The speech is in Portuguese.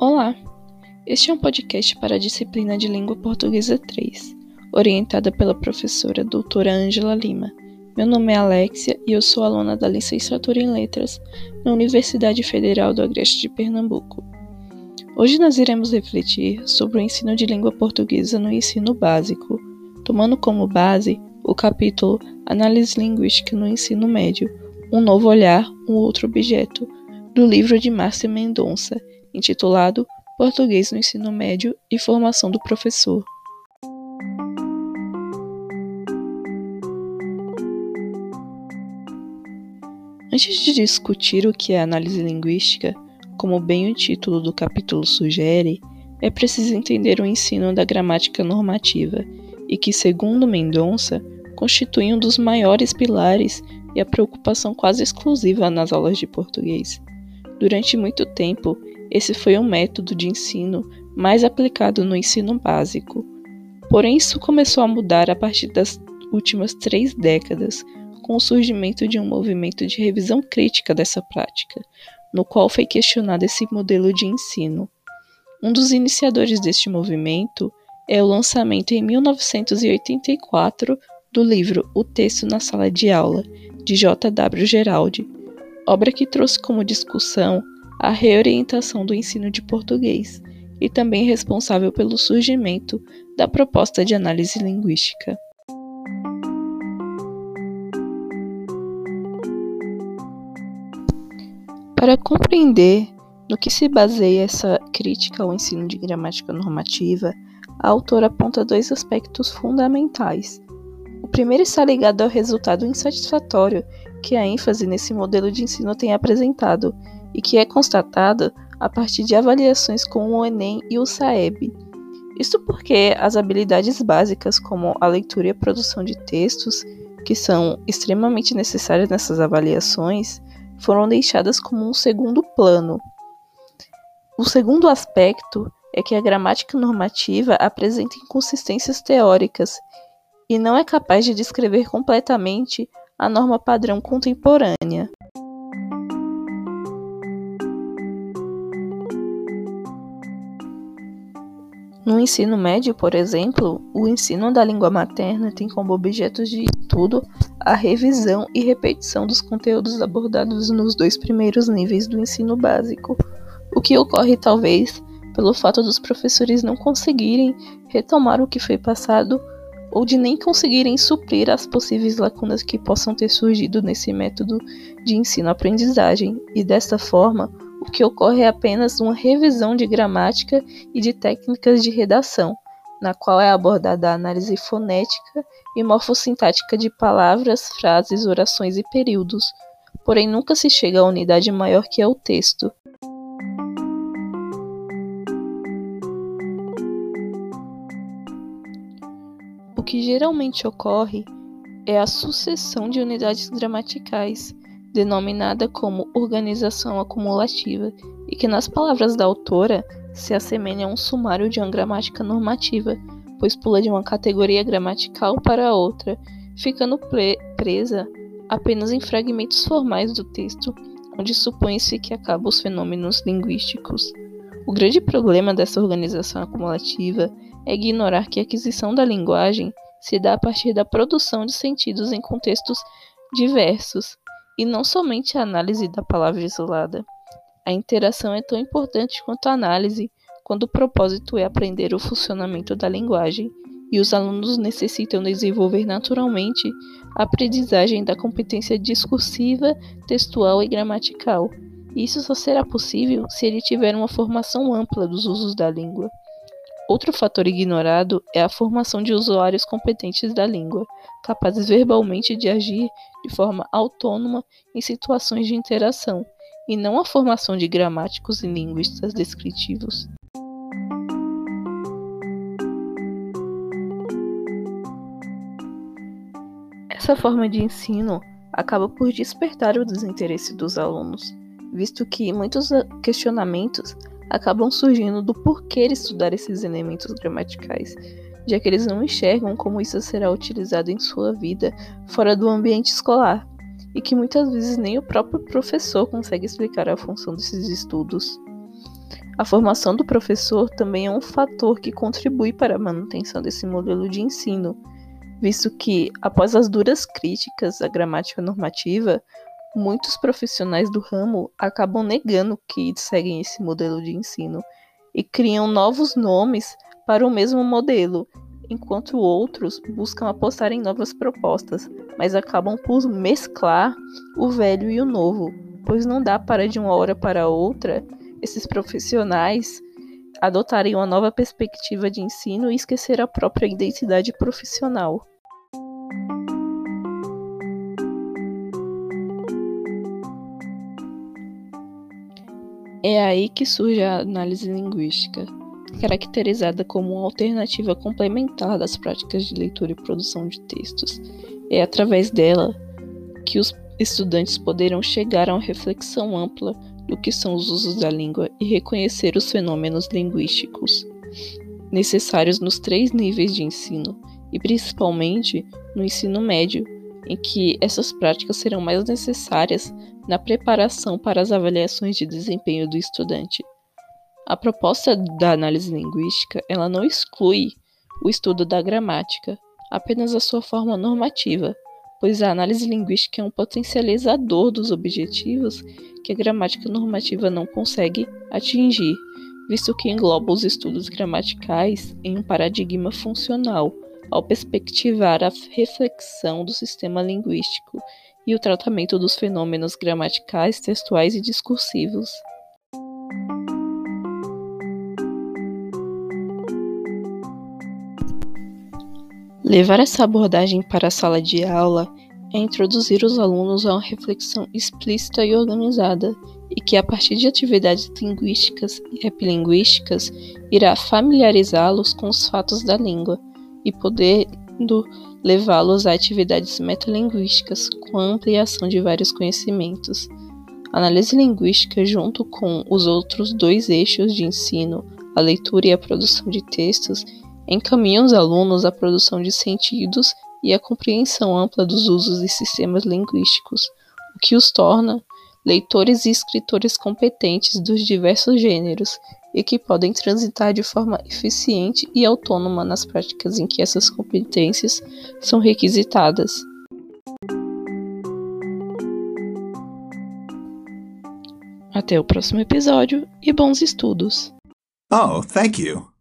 Olá! Este é um podcast para a disciplina de Língua Portuguesa 3, orientada pela professora doutora Ângela Lima. Meu nome é Alexia e eu sou aluna da licenciatura em Letras na Universidade Federal do Agreste de Pernambuco. Hoje nós iremos refletir sobre o ensino de língua portuguesa no ensino básico, tomando como base o capítulo Análise Linguística no Ensino Médio, um novo olhar, um outro objeto, do livro de Márcia Mendonça, intitulado Português no Ensino Médio e Formação do Professor. Antes de discutir o que é análise linguística, como bem o título do capítulo sugere, é preciso entender o ensino da gramática normativa e que, segundo Mendonça, constitui um dos maiores pilares e a preocupação quase exclusiva nas aulas de português. Durante muito tempo, esse foi o método de ensino mais aplicado no ensino básico. Porém, isso começou a mudar a partir das últimas três décadas, com o surgimento de um movimento de revisão crítica dessa prática, no qual foi questionado esse modelo de ensino. Um dos iniciadores deste movimento é o lançamento em 1984 do livro O Texto na Sala de Aula, de J. W. Geraldi, obra que trouxe como discussão a reorientação do ensino de português e também responsável pelo surgimento da proposta de análise linguística. Para compreender no que se baseia essa crítica ao ensino de gramática normativa, a autora aponta dois aspectos fundamentais o primeiro está ligado ao resultado insatisfatório que a ênfase nesse modelo de ensino tem apresentado e que é constatado a partir de avaliações com o Enem e o SAEB. Isto porque as habilidades básicas, como a leitura e a produção de textos, que são extremamente necessárias nessas avaliações, foram deixadas como um segundo plano. O segundo aspecto é que a gramática normativa apresenta inconsistências teóricas e não é capaz de descrever completamente a norma padrão contemporânea. Ensino médio, por exemplo, o ensino da língua materna tem como objetos de estudo a revisão e repetição dos conteúdos abordados nos dois primeiros níveis do ensino básico, o que ocorre talvez pelo fato dos professores não conseguirem retomar o que foi passado ou de nem conseguirem suprir as possíveis lacunas que possam ter surgido nesse método de ensino-aprendizagem, e desta forma, que ocorre apenas uma revisão de gramática e de técnicas de redação, na qual é abordada a análise fonética e morfossintática de palavras, frases, orações e períodos, porém nunca se chega à unidade maior que é o texto. que geralmente ocorre é a sucessão de unidades gramaticais, denominada como organização acumulativa, e que, nas palavras da autora, se assemelha a um sumário de uma gramática normativa, pois pula de uma categoria gramatical para outra, ficando presa apenas em fragmentos formais do texto, onde supõe-se que acabam os fenômenos linguísticos. O grande problema dessa organização acumulativa é ignorar que a aquisição da linguagem se dá a partir da produção de sentidos em contextos diversos, e não somente a análise da palavra isolada. A interação é tão importante quanto a análise, quando o propósito é aprender o funcionamento da linguagem, e os alunos necessitam desenvolver naturalmente a aprendizagem da competência discursiva, textual e gramatical. Isso só será possível se ele tiver uma formação ampla dos usos da língua. Outro fator ignorado é a formação de usuários competentes da língua, capazes verbalmente de agir de forma autônoma em situações de interação, e não a formação de gramáticos e linguistas descritivos. Essa forma de ensino acaba por despertar o desinteresse dos alunos, visto que muitos questionamentos acabam surgindo do porquê estudar esses elementos gramaticais, já que eles não enxergam como isso será utilizado em sua vida fora do ambiente escolar, e que muitas vezes nem o próprio professor consegue explicar a função desses estudos. A formação do professor também é um fator que contribui para a manutenção desse modelo de ensino, visto que, após as duras críticas à gramática normativa, muitos profissionais do ramo acabam negando que seguem esse modelo de ensino e criam novos nomes para o mesmo modelo, enquanto outros buscam apostar em novas propostas, mas acabam por mesclar o velho e o novo, pois não dá para de uma hora para outra esses profissionais adotarem uma nova perspectiva de ensino e esquecer a própria identidade profissional. É aí que surge a análise linguística, caracterizada como uma alternativa complementar das práticas de leitura e produção de textos. É através dela que os estudantes poderão chegar a uma reflexão ampla do que são os usos da língua e reconhecer os fenômenos linguísticos necessários nos três níveis de ensino, e principalmente no ensino médio, em que essas práticas serão mais necessárias na preparação para as avaliações de desempenho do estudante. A proposta da análise linguística, ela não exclui o estudo da gramática, apenas a sua forma normativa, pois a análise linguística é um potencializador dos objetivos que a gramática normativa não consegue atingir, visto que engloba os estudos gramaticais em um paradigma funcional, ao perspectivar a reflexão do sistema linguístico e o tratamento dos fenômenos gramaticais, textuais e discursivos. Levar essa abordagem para a sala de aula é introduzir os alunos a uma reflexão explícita e organizada, e que, a partir de atividades linguísticas e epilinguísticas, irá familiarizá-los com os fatos da língua e podendo levá-los a atividades metalinguísticas com ampliação de vários conhecimentos. A análise linguística, junto com os outros dois eixos de ensino, a leitura e a produção de textos, encaminham os alunos à produção de sentidos e à compreensão ampla dos usos e sistemas linguísticos, o que os torna leitores e escritores competentes dos diversos gêneros e que podem transitar de forma eficiente e autônoma nas práticas em que essas competências são requisitadas. Até o próximo episódio e bons estudos! Oh, thank you.